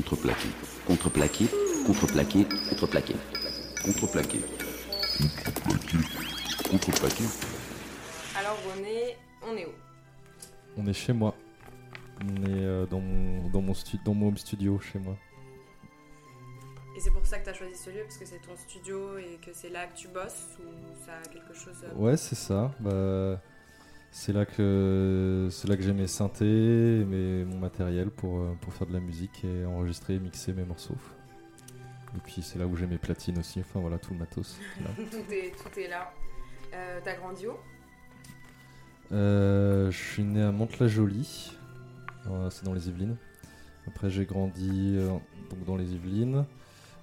Contreplaqué. Contreplaqué. Contreplaqué. Contreplaqué. Contreplaqué. Contreplaqué. Contreplaqué. Alors René, on est où? On est chez moi. On est euh, dans, mon, dans, mon stu- dans mon home studio chez moi. Et c'est pour ça que tu as choisi ce lieu, parce que c'est ton studio et que c'est là que tu bosses ou ça a quelque chose... euh, Ouais, c'est ça. Bah, c'est là que c'est là que j'ai mes synthés, mes, mon matériel pour, euh, pour faire de la musique et enregistrer mixer mes morceaux. Et puis c'est là où j'ai mes platines aussi. Enfin voilà, tout le matos. là. tout, est, tout est là. Euh, T'as grandi où? Euh, je suis né à Mantes-la-Jolie, euh, c'est dans les Yvelines. Après, j'ai grandi donc dans les Yvelines,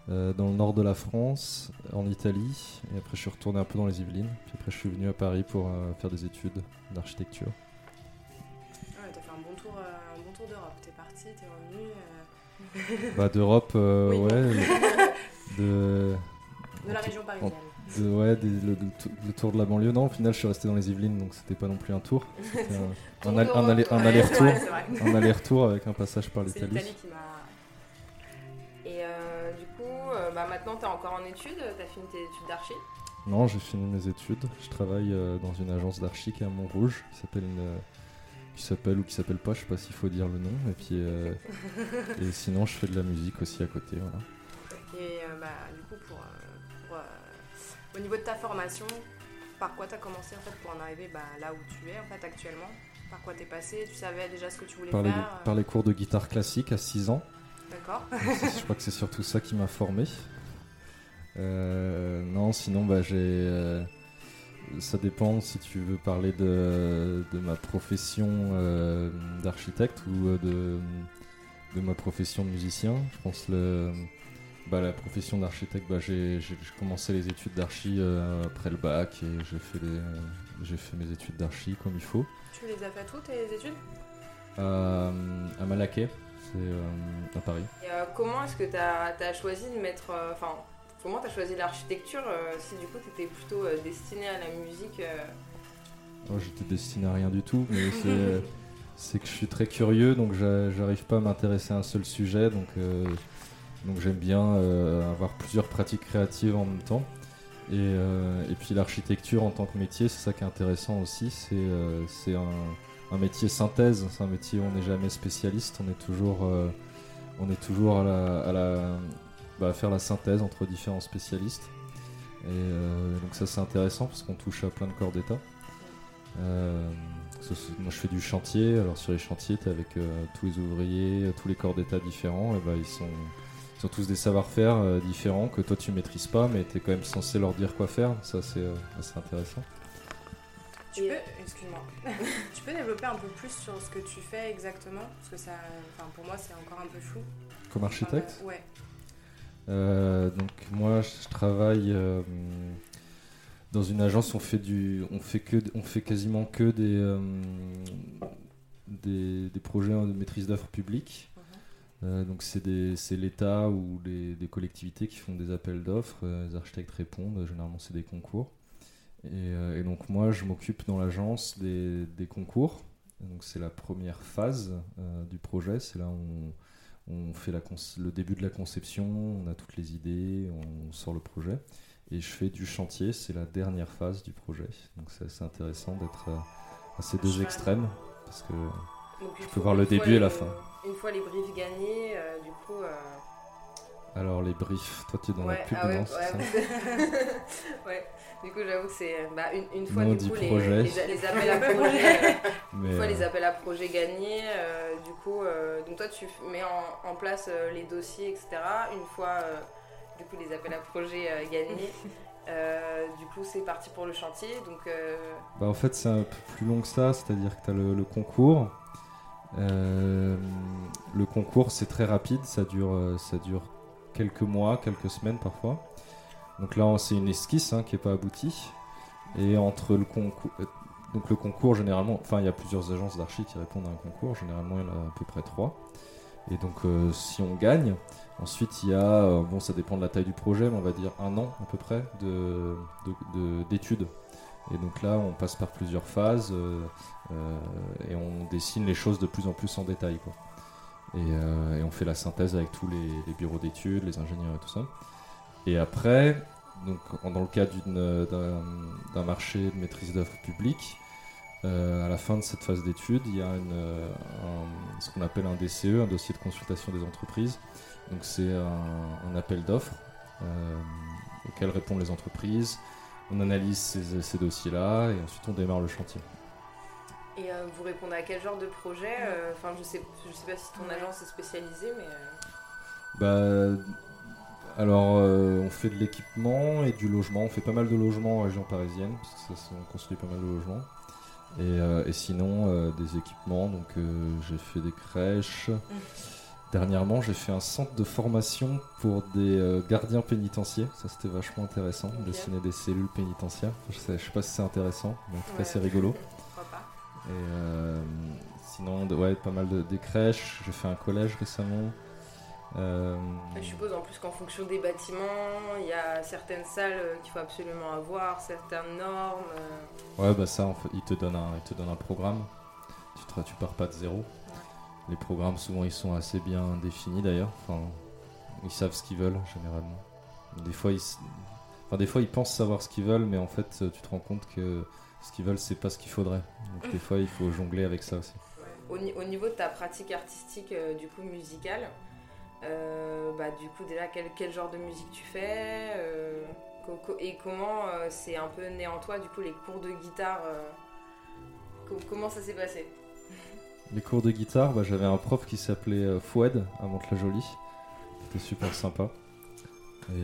euh, dans le nord de la France, en Italie. Et après, je suis retourné un peu dans les Yvelines. Puis après, je suis venu à Paris pour euh, faire des études d'architecture. Ouais, t'as fait un bon tour, euh, un bon tour d'Europe. T'es parti, t'es revenu. Bah, d'Europe, Oui. ouais. de, de la région parisienne. de- ouais, des- le, le tou- le tour de la banlieue. Non, au final, je suis resté dans les Yvelines, donc c'était pas non plus un tour. C'était un, un, un ouais, aller-retour. avec un passage par C'est l'Italie. l'Italie qui m'a. Bah, maintenant t'es encore en études, t'as fini tes études d'archi. Non, j'ai fini mes études. Je travaille euh, dans une agence d'archi qui est à Montrouge, qui s'appelle une- qui s'appelle ou qui s'appelle pas, je sais pas s'il faut dire le nom. Et puis euh, et sinon, je fais de la musique aussi à côté. Voilà. Et euh, bah, du coup, pour, euh, pour, euh, au niveau de ta formation, par quoi t'as commencé en fait pour en arriver bah, là où tu es en fait actuellement? Par quoi t'es passé? Tu savais déjà ce que tu voulais Par faire euh, par les cours de guitare classique à 6 ans. D'accord. je crois que c'est surtout ça qui m'a formé. Euh, non, sinon, bah, j'ai. euh, ça dépend si tu veux parler de, de ma profession euh, d'architecte ou de, de ma profession de musicien. Je pense le, bah, la profession d'architecte, bah, j'ai commencé les études d'archi après le bac et j'ai fait, les- fait mes études d'archi comme il faut. Tu les as fait toutes tes études? À, à Malaquais, c'est euh, à Paris. Et euh, comment est-ce que tu as, choisi de mettre. euh, Enfin, comment tu as choisi l'architecture euh, si du coup tu étais plutôt destiné à la musique Oh, J'étais destiné à rien du tout, mais c'est- que je suis très curieux, donc j'a- j'arrive pas à m'intéresser à un seul sujet, donc, donc j'aime bien avoir plusieurs pratiques créatives en même temps. Et, et puis l'architecture en tant que métier, c'est ça qui est intéressant aussi, c'est un, un métier synthèse, c'est un métier où on n'est jamais spécialiste, on est toujours, euh, on est toujours à, bah, faire la synthèse entre différents spécialistes. Et euh, donc ça c'est intéressant parce qu'on touche à plein de corps d'état. Euh, moi je fais du chantier, alors sur les chantiers tu avec tous les ouvriers, tous les corps d'état différents, et ben ils sont, ils ont tous des savoir-faire différents que toi tu maîtrises pas, mais tu es quand même censé leur dire quoi faire, ça c'est assez intéressant. Tu peux, excuse-moi, tu peux développer un peu plus sur ce que tu fais exactement Parce que ça, enfin, pour moi, c'est encore un peu flou. Comme architecte Euh, ouais. Euh, donc moi je travaille euh, dans une agence on fait du on fait que on fait quasiment que des euh, des, des projets de maîtrise d'œuvre publique. Euh, donc c'est des- c'est l'État ou les, des collectivités qui font des appels d'offres. Euh, les architectes répondent. Généralement c'est des concours et, euh, et donc moi je m'occupe dans l'agence des, des concours donc c'est la première phase euh, du projet c'est là où on, on fait la le début de la conception, on a toutes les idées, on sort le projet. Et je fais du chantier, c'est la dernière phase du projet. Donc c'est assez intéressant d'être euh, à ces deux extrêmes. Parce que Donc, Je peux voir le début et la fin. Une fois les briefs gagnés, euh, du coup. euh, alors les briefs, toi tu es dans ouais, la pub, ah ouais, non ouais. ouais. Du coup, j'avoue que c'est bah, une, une fois du coup les, projet. les, les appels à projet. Une fois euh, les appels à projet gagnés, euh, du coup, euh, donc toi tu mets en, en place euh, les dossiers, etc. Une fois euh, du coup les appels à projet euh, gagnés, euh, du coup c'est parti pour le chantier. Donc euh, Bah, en fait, c'est un peu plus long que ça, c'est-à-dire que tu as le, le concours. Euh, le concours, c'est très rapide, ça dure, euh, ça dure quelques mois, quelques semaines parfois. Donc là, c'est une esquisse hein, qui n'est pas aboutie. Et entre le concours. euh, Donc le concours, généralement, enfin, il y a plusieurs agences d'archi qui répondent à un concours, généralement, il y en a à peu près trois. Et donc, euh, si on gagne, ensuite, il y a, euh, bon, ça dépend de la taille du projet, mais on va dire un an à peu près de- de- de- d'études. Et donc là, on passe par plusieurs phases et on dessine les choses de plus en plus en détail. Et, euh, et on fait la synthèse avec tous les, bureaux d'études, les ingénieurs et tout ça. Et après, donc, dans le cadre d'un marché de maîtrise d'œuvre publique, euh, à la fin de cette phase d'études, il y a euh, ce qu'on appelle un DCE, un dossier de consultation des entreprises. Donc c'est un, appel d'offres auquel répondent les entreprises. On analyse ces dossiers-là et ensuite on démarre le chantier. Et euh, vous répondez à quel genre de projet euh, Enfin, je sais, je sais pas si ton agence est spécialisée, mais. euh, Bah, alors, euh, on fait de l'équipement et du logement. On fait pas mal de logements en région parisienne, parce que ça, on construit pas mal de logements. Et, euh, et sinon, euh, des équipements. Donc, euh, j'ai fait des crèches. Dernièrement, j'ai fait un centre de formation pour des euh, gardiens pénitentiaires. Ça, c'était vachement intéressant. Dessiner des cellules pénitentiaires. Je sais, je sais pas si c'est intéressant, mais en tout cas, Ouais. c'est rigolo. Et euh, sinon, de- ouais, pas mal de des crèches. J'ai fait un collège récemment. Euh, Je suppose en plus qu'en fonction des bâtiments, il y a certaines salles euh, qu'il faut absolument avoir, certaines normes. euh. Ouais, bah ça, en fait, il te donne un, il te donne un programme. Tu, te- tu pars pas de zéro. Les programmes, souvent, ils sont assez bien définis d'ailleurs. Enfin, ils savent ce qu'ils veulent généralement. Des fois, ils, enfin, des fois, ils pensent savoir ce qu'ils veulent, mais en fait, tu te rends compte que ce qu'ils veulent, c'est pas ce qu'il faudrait. Donc, des fois, il faut jongler avec ça aussi. Au, ni- au niveau de ta pratique artistique, euh, du coup musicale, euh, bah, du coup déjà quel, quel genre de musique tu fais euh, et comment c'est un peu né en toi du coup les cours de guitare co- comment ça s'est passé? Les cours de guitare, bah, j'avais un prof qui s'appelait Foued à Mantes-la-Jolie. C'était super sympa. Et,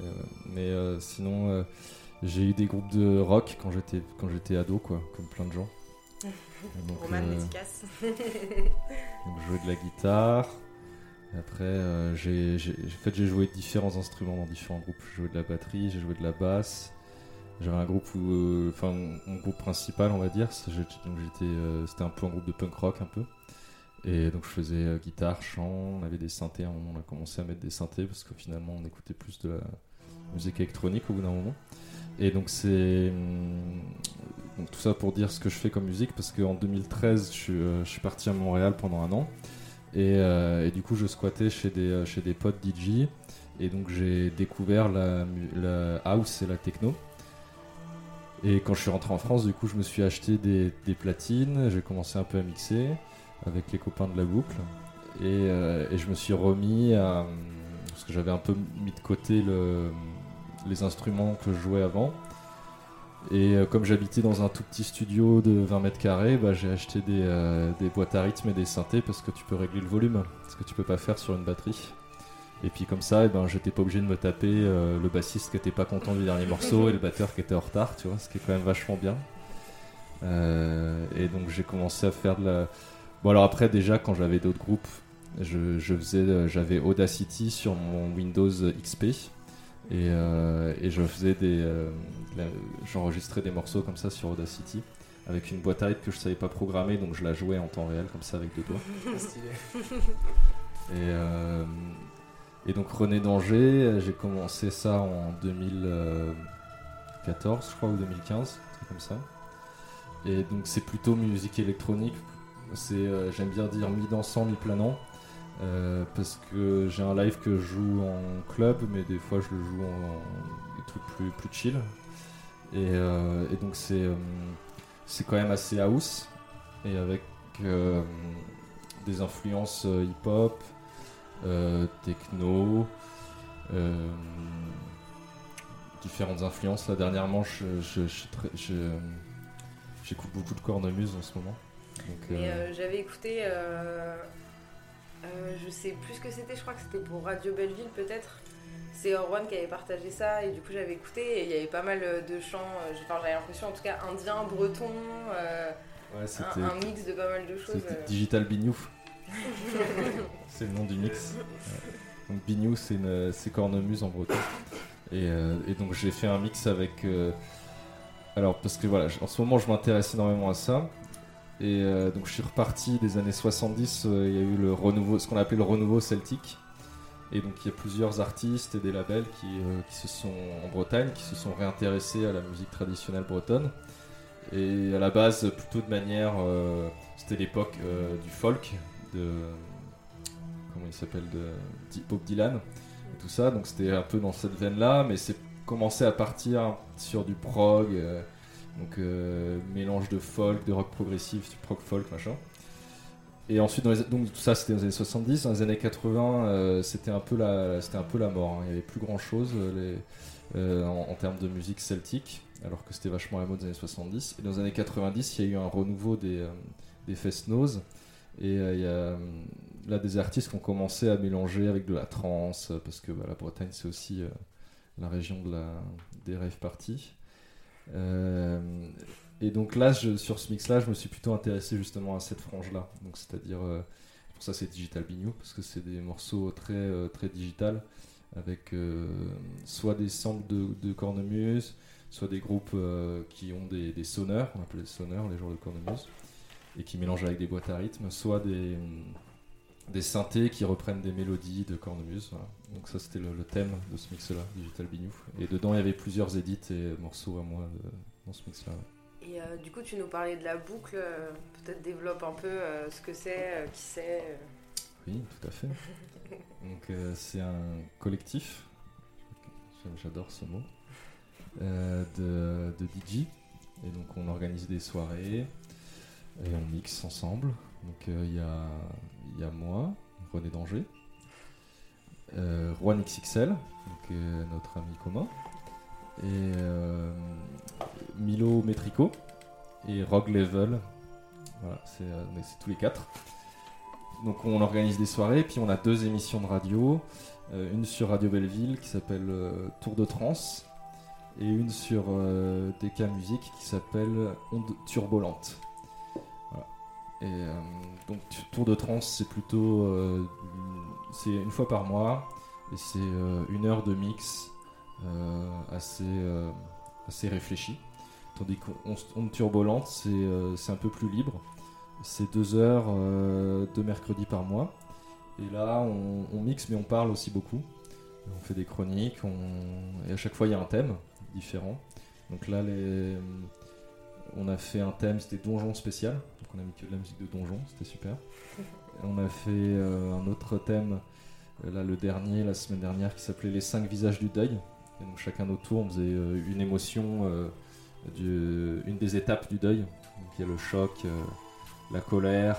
et, mais sinon, j'ai eu des groupes de rock quand j'étais quand j'étais ado, quoi, comme plein de gens. Donc, Roman euh, dédicace donc, je jouais de la guitare. Après, euh, j'ai, en fait, j'ai joué différents instruments dans différents groupes. J'ai joué de la batterie, j'ai joué de la basse. J'avais un groupe où, euh, enfin, mon, mon groupe principal, on va dire, j'étais, euh, c'était un peu un groupe de punk rock un peu. Et donc je faisais guitare, chant, on avait des synthés. À un moment, on a commencé à mettre des synthés parce que finalement, on écoutait plus de la musique électronique au bout d'un moment. Et donc c'est hum, tout ça pour dire ce que je fais comme musique parce qu'en 2013, je, suis, euh, je suis parti à Montréal pendant un an. Et, euh, du coup, je squattais chez des, euh, chez des potes DJ. Et donc, j'ai découvert la, la house et la techno. Et quand je suis rentré en France, du coup, je me suis acheté des, des platines. J'ai commencé un peu à mixer avec les copains de la boucle. Et, et je me suis remis à. Parce que j'avais un peu mis de côté le- les instruments que je jouais avant. Et euh, comme j'habitais dans un tout petit studio de 20 mètres carrés, bah, j'ai acheté des, euh, des boîtes à rythme et des synthés parce que tu peux régler le volume, ce que tu peux pas faire sur une batterie. Et puis comme ça, eh ben, j'étais pas obligé de me taper euh, le bassiste qui était pas content du dernier morceau et le batteur qui était en retard, tu vois, ce qui est quand même vachement bien. Et donc j'ai commencé à faire de la... Bon alors après déjà quand j'avais d'autres groupes, j'avais Audacity sur mon Windows XP et, euh, et je faisais des, euh, j'enregistrais des morceaux comme ça sur Audacity avec une boîte à rythme que je savais pas programmer donc je la jouais en temps réel comme ça avec deux doigts. Et, euh, et donc René Danger, j'ai commencé ça en 2014, je crois, ou 2015, un truc comme ça. Et donc c'est plutôt musique électronique. C'est, euh, j'aime bien dire mi-dansant, mi-planant. Euh, parce que j'ai un live que je joue en club, mais des fois je le joue en des trucs plus, plus chill. Et, euh, et donc c'est, euh, c'est quand même assez house, et avec des influences hip-hop, techno, différentes influences. Là, dernièrement, j'écoute beaucoup de cornemuse en ce moment. J'avais écouté, euh, je sais plus ce que c'était, je crois que c'était pour Radio Belleville peut-être. C'est Orwan qui avait partagé ça et du coup j'avais écouté et il y avait pas mal euh, de chants, euh, enfin, j'avais l'impression en tout cas indien, breton, euh, ouais, un, un mix de pas mal de choses. c'était. Digital Bignouf. c'est le nom du mix. Ouais. Donc Bignou, c'est une- c'est cornemuse en breton. Et, euh, et donc j'ai fait un mix avec. alors parce que voilà, en ce moment je m'intéresse énormément à ça. Et euh, donc je suis reparti des années 70. euh, Il y a eu le renouveau, ce qu'on appelait le renouveau celtique. Et donc il y a plusieurs artistes et des labels qui, euh, qui se sont en Bretagne, qui se sont réintéressés à la musique traditionnelle bretonne. Et à la base, plutôt de manière, c'était l'époque du folk, de, comment il s'appelle, de Bob Dylan, et tout ça. Donc c'était un peu dans cette veine-là, mais c'est commencé à partir sur du prog, donc mélange de folk, de rock progressif, du prog folk, machin. Et ensuite, donc tout ça c'était dans les années 70. Dans les années 80, c'était un, peu la, un peu la mort. Hein. Il n'y avait plus grand chose les, en, termes de musique celtique alors que c'était vachement la mode des années 70. Et dans les années 90, il y a eu un renouveau des, euh, des fest nose Et euh, il y a euh, là des artistes qui ont commencé à mélanger avec de la trance, parce que bah, la Bretagne, c'est aussi la région de des rave parties. Et donc là, je, sur ce mix-là, je me suis plutôt intéressé justement à cette frange-là. Donc c'est-à-dire, pour ça c'est Digital Bignou, parce que c'est des morceaux très, très digital, avec soit des samples de, cornemuse, soit des groupes euh, qui ont des, des, sonneurs, on appelle les sonneurs, les joueurs de cornemuse, et qui mélangent avec des boîtes à rythme, soit des, des synthés qui reprennent des mélodies de cornemuse. Donc ça c'était le, thème de ce mix-là, Digital Bignou. Et dedans il y avait plusieurs édits et morceaux à moi dans ce mix-là. Et euh, du coup tu nous parlais de la boucle, euh, peut-être développe un peu ce que c'est, qui c'est. Oui, tout à fait. Donc c'est un collectif, j'adore ce mot. Euh, de, de, DJ. Et donc on organise des soirées et on mixe ensemble. Donc euh, il y, a, y, a, moi, René Danger, euh, Juan XXL, donc, notre ami commun, et Milo Metrico et Rogue Level. Voilà, c'est tous les quatre. Donc on organise des soirées, puis on a deux émissions de radio. une sur Radio Belleville qui s'appelle Tour de Trance et une sur euh, DK Musique qui s'appelle Onde Turbolente. Euh, donc Tour de Trance, c'est plutôt euh, c'est une fois par mois et c'est une heure de mix assez assez réfléchi. Tandis qu'Onde Turbolente, c'est un peu plus libre. C'est deux heures de mercredi par mois. Et là, on, mixe, mais on parle aussi beaucoup. On fait des chroniques, on... et à chaque fois, il y a un thème différents. Donc là, on a fait un thème, c'était donjon spécial. On a mis que de la musique de donjon, c'était super. on a fait euh, un autre thème, euh, là le dernier, la semaine dernière, qui s'appelait Les cinq visages du deuil. Et donc chacun notre tour, on faisait euh, une émotion, une des étapes du deuil. Donc il y a le choc, la colère,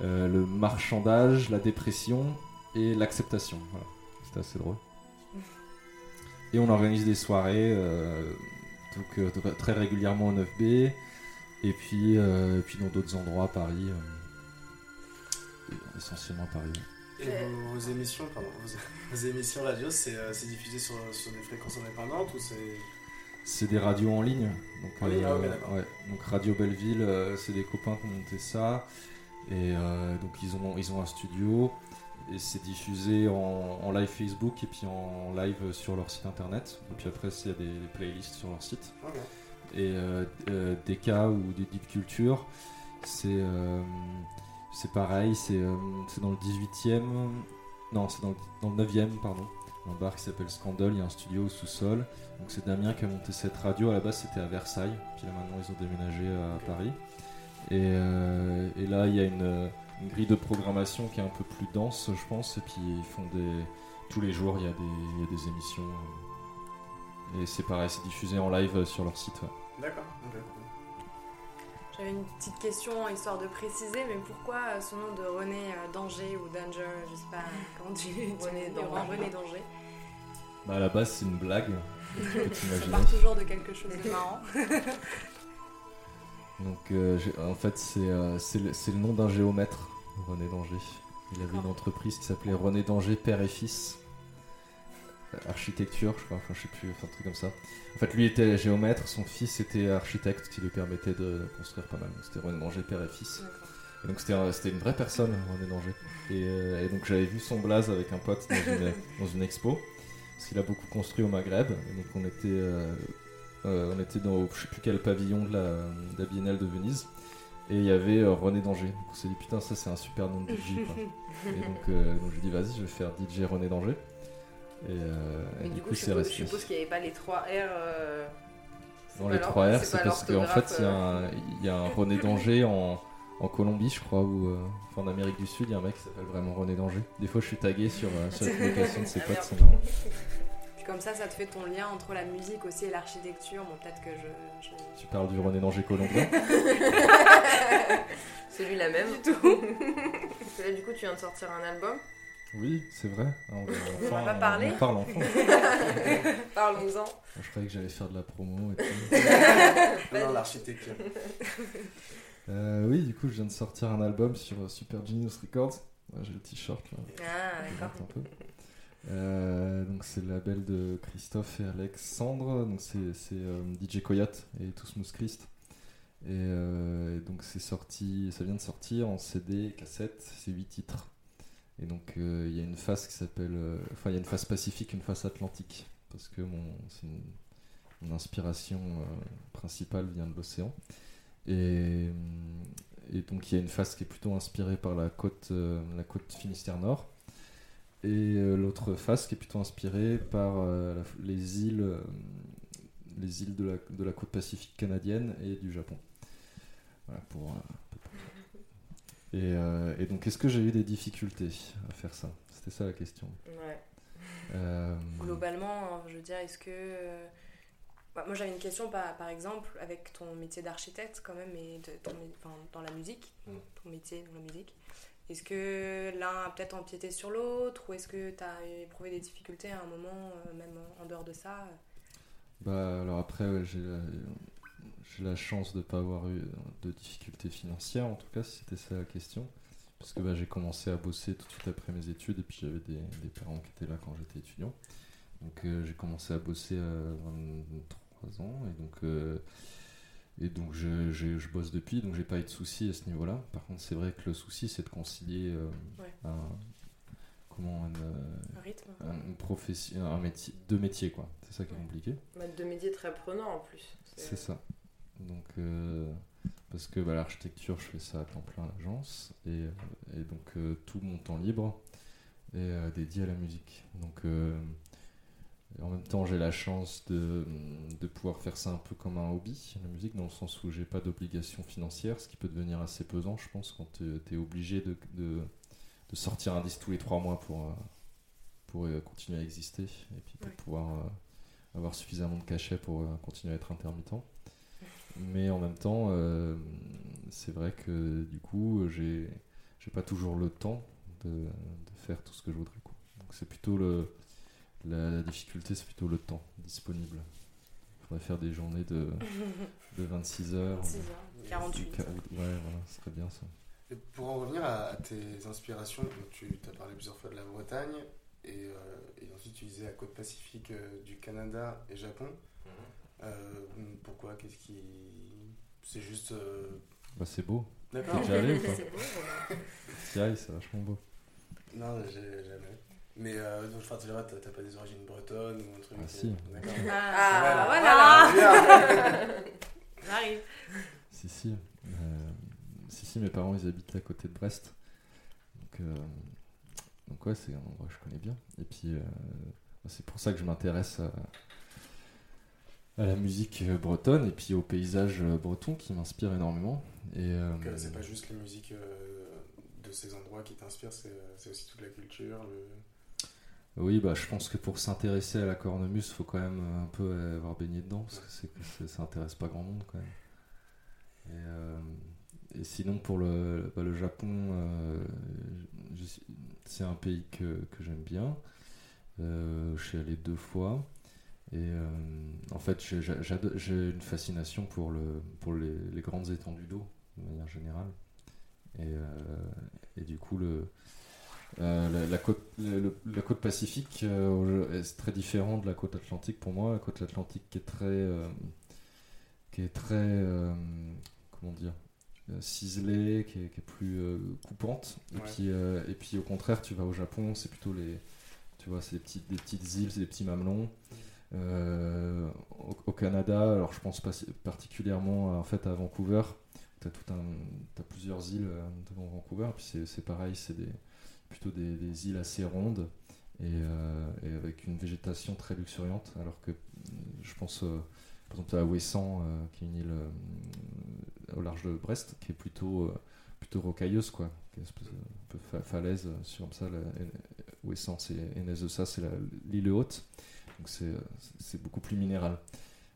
le marchandage, la dépression et l'acceptation. Voilà. C'était assez drôle. Et on organise des soirées donc, très régulièrement au 9B et puis, euh, puis dans d'autres endroits à Paris, essentiellement à Paris. Et vos, émissions, pardon, vos, émissions radio, c'est diffusé sur, sur, des fréquences indépendantes ou c'est c'est des radios en ligne. Donc, ah ouais, donc Radio Belleville, c'est des copains qui ont monté ça. Et donc ils ont, ils ont un studio et c'est diffusé en, live Facebook et puis en live sur leur site internet. Et puis après, il y a des, playlists sur leur site. Et euh, euh, DK ou des Deep Culture, c'est euh, c'est pareil, c'est dans le 18e, non, c'est dans, le 9e, pardon. Un bar qui s'appelle Scandal, il y a un studio au sous-sol. Donc c'est Damien qui a monté cette radio. À la base, c'était à Versailles, puis là maintenant, ils ont déménagé à Paris. Et, là, il y a une grille de programmation qui est un peu plus dense, je pense. Et puis ils font des. Tous les jours, il y a des, des émissions. Et c'est pareil, c'est diffusé en live sur leur site. D'accord. J'avais une petite question histoire de préciser, mais pourquoi ce nom de René euh, Danger ou Danger, je sais pas comment tu, René, René Danger Bah à la base c'est une blague. Ça part toujours de quelque chose de marrant. Donc euh, en fait euh, c'est le, nom d'un géomètre, René Danger. Il avait une entreprise qui s'appelait René Danger Père et Fils. Euh, architecture, je crois, enfin je sais plus, enfin un truc comme ça. En fait lui était géomètre, son fils était architecte qui lui permettait de construire pas mal. C'était René Danger Père et Fils. Et donc c'était une vraie personne, René Danger. Et, donc j'avais vu son blaze avec un pote dans une, dans une expo. Parce qu'il a beaucoup construit au Maghreb. Et donc on était euh, on était dans je sais plus quel pavillon de la, Biennale de Venise. Et il y avait euh, René Danger. Donc on s'est dit putain ça c'est un super nom de DJ. et euh, donc, je dis vas-y je vais faire DJ René Danger. Et, du, coup, c'est resté. Je suppose qu'il n'y avait pas les 3 R. Dans les 3 R, c'est parce qu'en fait, il y, a un René Danger en, en Colombie, je crois, ou euh, enfin, en Amérique du Sud, il y a un mec qui s'appelle vraiment René Danger. Des fois, je suis tagué sur, euh, sur la publication de ses potes, c'est marrant. Comme ça, ça te fait ton lien entre la musique aussi et l'architecture. Bon, peut-être que je. je- Tu parles du René Danger colombien? C'est lui la même. Du tout. Parce que là, du coup, tu viens de sortir un album. Oui, c'est vrai. Ah, On, On enfin, va pas parler on parle enfin. Parle-nous-en. Je croyais que j'allais faire de la promo et tout. Non, l'architecture. Euh, oui, du coup, je viens de sortir un album sur euh, Super Genius Records. J'ai le t-shirt là. Ah, d'accord. monte un peu. Euh, donc c'est le label de Christophe et Alexandre. Donc c'est c'est, euh, DJ Coyote et Tout Smooth Christ. Et, euh, et donc c'est sorti, ça vient de sortir en CD, cassette. C'est 8 titres. Et donc euh, il y a une face qui s'appelle, euh, enfin il y a une face pacifique, une face atlantique, parce que mon, inspiration euh, principale vient de l'océan. Et, donc il y a une face qui est plutôt inspirée par la côte, la côte Finistère Nord. Et l'autre face qui est plutôt inspirée par les îles, les îles de la, côte pacifique canadienne et du Japon. Voilà pour un peu pour tout. Et, euh, et donc, est-ce que j'ai eu des difficultés à faire ça? C'était ça la question. Ouais. Euh, Globalement, je veux dire, est-ce que. euh, bah, moi, j'avais une question, par, par exemple, avec ton métier d'architecte, quand même, et de- ton mé- enfin, dans la musique, Mm. ton métier dans la musique. Est-ce que l'un a peut-être empiété sur l'autre, ou est-ce que tu as éprouvé des difficultés à un moment, même en dehors de ça? Bah, alors après, ouais, j'ai j'ai la chance de ne pas avoir eu de difficultés financières, en tout cas, si c'était ça la question. Parce que bah, j'ai commencé à bosser tout de suite après mes études, et puis j'avais des, des parents qui étaient là quand j'étais étudiant. Donc euh, j'ai commencé à bosser à 23 ans, et donc, euh, et donc je, je- je bosse depuis, donc j'ai pas eu de soucis à ce niveau-là. Par contre, c'est vrai que le souci, c'est de concilier euh, Ouais. un, comment, euh, Un rythme un- une profession, un métier, deux métiers, quoi. C'est ça qui est Ouais. compliqué. Bah, de métiers très prenants en plus. C'est ça. Donc, euh, parce que bah, l'architecture, je fais ça à temps plein à l'agence. Et, euh, et donc, euh, tout mon temps libre est dédié à la musique. Donc, en même temps, j'ai la chance de, de pouvoir faire ça un peu comme un hobby, la musique, dans le sens où j'ai pas d'obligation financière, ce qui peut devenir assez pesant, je pense, quand tu es obligé de, de, de sortir un disque tous les trois mois pour, pour continuer à exister et puis pour Ouais. pouvoir avoir suffisamment de cachet pour continuer à être intermittent. Mais en même temps, euh, c'est vrai que du coup, j'ai j'ai pas toujours le temps de, de faire tout ce que je voudrais. quoi. Donc c'est plutôt le la, la difficulté, c'est plutôt le temps disponible. Il faudrait faire des journées de, de 26 heures. 6 heures, 48. Ou- Ouais, voilà, ce serait bien ça. Et pour en revenir à, à tes inspirations, donc tu as parlé plusieurs fois de la Bretagne, et, euh, et ensuite tu disais la côte pacifique euh, du Canada et Japon. Euh, pourquoi Qu'est-ce qui. C'est juste. euh, Bah, c'est beau. D'accord T'es déjà allé ou pas C'est beau, ailles, c'est vachement beau. Non, j'ai jamais. Mais euh, donc, enfin, tu vois, t'as pas des origines bretonnes ou un truc Ah, si. D'accord. Ah, bah voilà. voilà J'arrive. Si, si. Euh, si, si, mes parents, ils habitent à côté de Brest. Donc, euh, donc ouais, c'est un endroit que je connais bien. Et puis, euh, c'est pour ça que je m'intéresse à, à la musique euh, bretonne et puis au paysage euh, breton qui m'inspire énormément. Et, euh, Donc, c'est pas juste les musiques euh, de ces endroits qui t'inspirent, c'est c'est aussi toute la culture. Le... Oui, bah, je pense que pour s'intéresser à la cornemuse, il faut quand même un peu avoir baigné dedans, parce que c'est, c'est- ça intéresse pas grand monde quand même. Et, euh, et sinon, pour le, bah, le Japon, euh, je c'est un pays que, que j'aime bien. Euh, je suis allé deux fois. Et euh, en fait, j'ai, une fascination pour, le, pour les, les grandes étendues d'eau, de manière générale. Et, euh, et du coup, le, euh, la, la côte, le- la côte pacifique est très différent de la côte atlantique pour moi. La côte atlantique qui est très, qui est très, comment dire, ciselée, qui est, qui est plus coupante. Et puis, et puis au contraire, tu vas au Japon, c'est plutôt les, tu vois, c'est des petites, des petites îles, c'est des petits mamelons. Euh, au, Canada, alors je pense particulièrement en fait à Vancouver. Tu as, t'as plusieurs îles euh, devant Vancouver, puis c'est, pareil, c'est des, plutôt des, îles assez rondes et, euh, et avec une végétation très luxuriante, alors que je pense par exemple à Ouessant, euh, qui est une île au large de Brest, qui est plutôt plutôt rocailleuse, quoi. Espèce de- un peu fa- falaise sur ça, la, Ouessance et Enes de ça, c'est l'île haute. Donc c'est euh, c'est beaucoup plus minéral.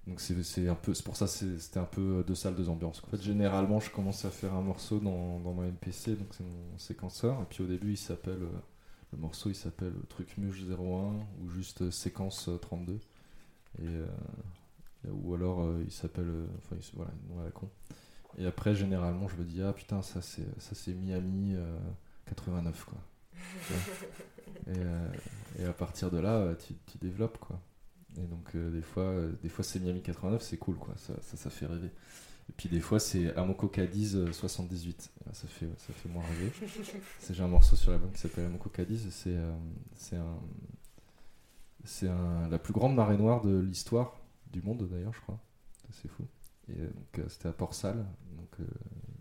Donc c'est un peu, pour ça c'était un peu deux salles, deux ambiances. En fait, généralement, je commence à faire un morceau dans, dans mon MPC, donc c'est mon séquenceur. Et puis au début, il s'appelle euh, le morceau, il s'appelle Truc Muche 01 ou juste euh, Séquence euh, 32. Et euh, ou alors euh, il s'appelle, euh, enfin il voilà, nom à la con. Et après, généralement, je me dis ah putain, ça c'est ça c'est Miami euh, 89 quoi. Et, euh, et à partir de là, euh, tu, tu développes quoi. Et donc euh, des fois, euh, des fois c'est Miami 89, c'est cool quoi, ça, ça, ça fait rêver. Et puis des fois c'est Amoko Cadiz euh, 78, Et là, ça fait, ça fait moins rêver. J'ai un morceau sur l'album qui s'appelle Amoko Cadiz, c'est euh, un, la plus grande marée noire de l'histoire du monde d'ailleurs, je crois. C'est fou. Et donc c'était à Port-Salle, donc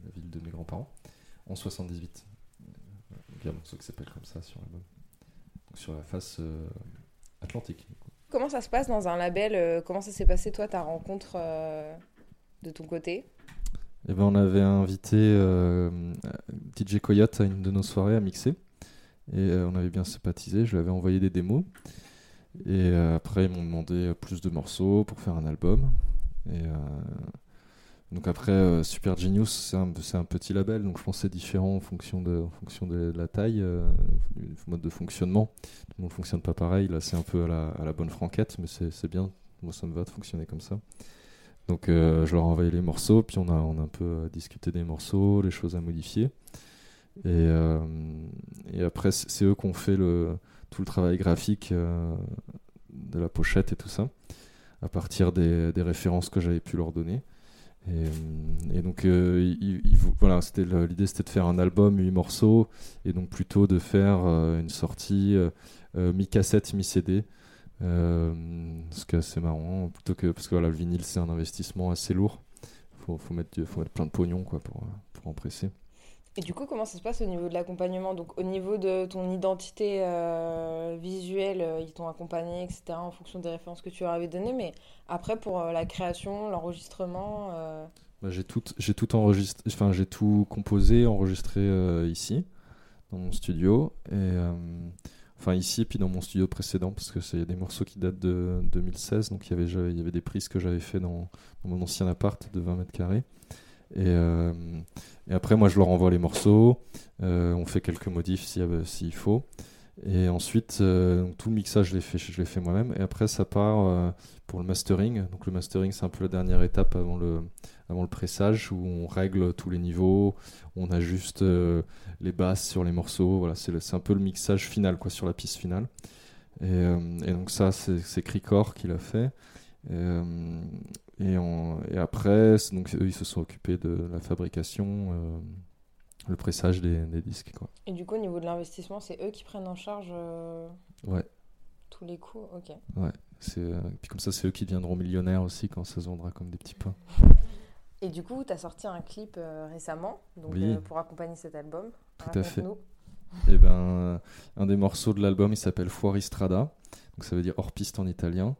la ville de mes grands-parents, en 78. Euh, Donc il y a un morceau qui s'appelle comme ça sur l'album. Sur la face euh, atlantique. Comment ça se passe dans un label euh, Comment ça s'est passé, toi, ta rencontre euh, de ton côté? Eh ben, on avait invité euh, DJ Coyote à une de nos soirées à mixer. Et euh, on avait bien sympathisé. Je lui avais envoyé des démos. Et euh, après, ils m'ont demandé plus de morceaux pour faire un album. Et euh, donc après, euh, Super Genius, c'est un, petit label. Donc je pense que c'est différent en fonction de, la taille, euh, du mode de fonctionnement. Tout le monde ne fonctionne pas pareil. Là, c'est un peu à la, bonne franquette, mais c'est bien. Moi, ça me va de fonctionner comme ça. Donc euh, je leur ai les morceaux, puis on a, un peu discuté des morceaux, les choses à modifier. Et, après, c'est eux qui ont fait tout le travail graphique de la pochette et tout ça, à partir des références que j'avais pu leur donner. Et, euh, et donc, euh, voilà, l'idée c'était de faire un album, 8 morceaux, et donc plutôt de faire euh, une sortie mi-cassette, mi-CD. Euh, ce qui est assez marrant, plutôt que parce que voilà, le vinyle c'est un investissement assez lourd. Faut, faut mettre, faut mettre plein de pognon quoi pour, pour en presser. Et du coup, comment ça se passe au niveau de l'accompagnement? Donc, au niveau de ton identité euh, visuelle, euh, ils t'ont accompagné, etc., en fonction des références que tu leur avais données. Mais après, pour euh, la création, l'enregistrement, Bah, j'ai tout, j'ai tout enregistré, enfin j'ai tout composé, enregistré ici, dans mon studio, et enfin ici et puis dans mon studio précédent, parce que c'est des morceaux qui datent de 2016, donc il y avait, j'avais- il y avait des prises que j'avais fait dans, dans mon ancien appart de 20 mètres carrés. Et, euh, et après, moi, je leur envoie les morceaux, euh, on fait quelques modifs s'il s'il faut. Et ensuite, euh, tout le mixage, je l'ai fait, fait moi-même. Et après, ça part pour le mastering. Donc, le mastering, c'est un peu la dernière étape avant le, avant le pressage où on règle tous les niveaux, on ajuste les basses sur les morceaux. Voilà, c'est un peu le mixage final, quoi, sur la piste finale. Et, et donc, ça, c'est Cricor qui l'a fait. Et, euh, et, en- et après, donc, eux, ils se sont occupés de la fabrication, euh, le pressage des, des disques. Quoi. et du coup, au niveau de l'investissement, c'est eux qui prennent en charge euh, Ouais. tous les coûts. Ok. Euh, puis comme ça, c'est eux qui deviendront millionnaires aussi quand ça se vendra comme des petits pains. Et du coup, tu as sorti un clip récemment donc, Oui. pour accompagner cet album. Tout à fait. Et ben, euh, un des morceaux de l'album, il s'appelle Fuoristrada. Donc ça veut dire hors piste en italien.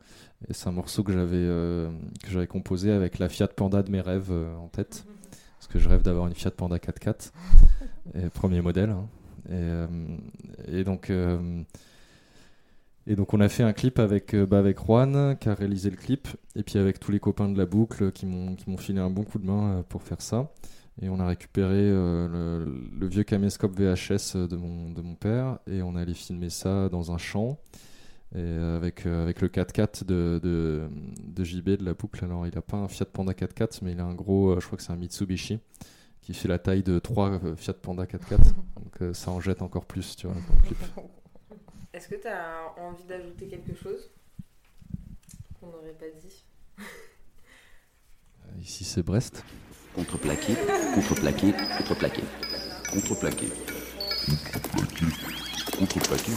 Et c'est un morceau que j'avais euh, que j'avais composé avec la Fiat Panda de mes rêves euh, en tête. Parce que je rêve d'avoir une Fiat Panda 4x4. Et premier modèle. hein. Et, euh, et donc. et donc on a fait un clip avec, bah, avec Juan qui a réalisé le clip et puis avec tous les copains de la boucle qui m'ont qui m'ont filé un bon coup de main pour faire ça. Et on a récupéré le, le vieux caméscope VHS de mon, de mon père et on est allé filmer ça dans un champ et euh, avec, euh, avec le 4x4 de, de, de JB de la boucle. Alors il a pas un Fiat Panda 4x4 mais il a un gros, euh, je crois que c'est un Mitsubishi qui fait la taille de 3 Fiat Panda 4x4. Donc euh, ça en jette encore plus, tu vois, dans le clip. Est-ce que tu as envie d'ajouter quelque chose qu'on n'aurait pas dit? Euh, Ici c'est Brest. Contreplaqué, contreplaqué, contreplaqué. Contreplaqué. Contreplaqué.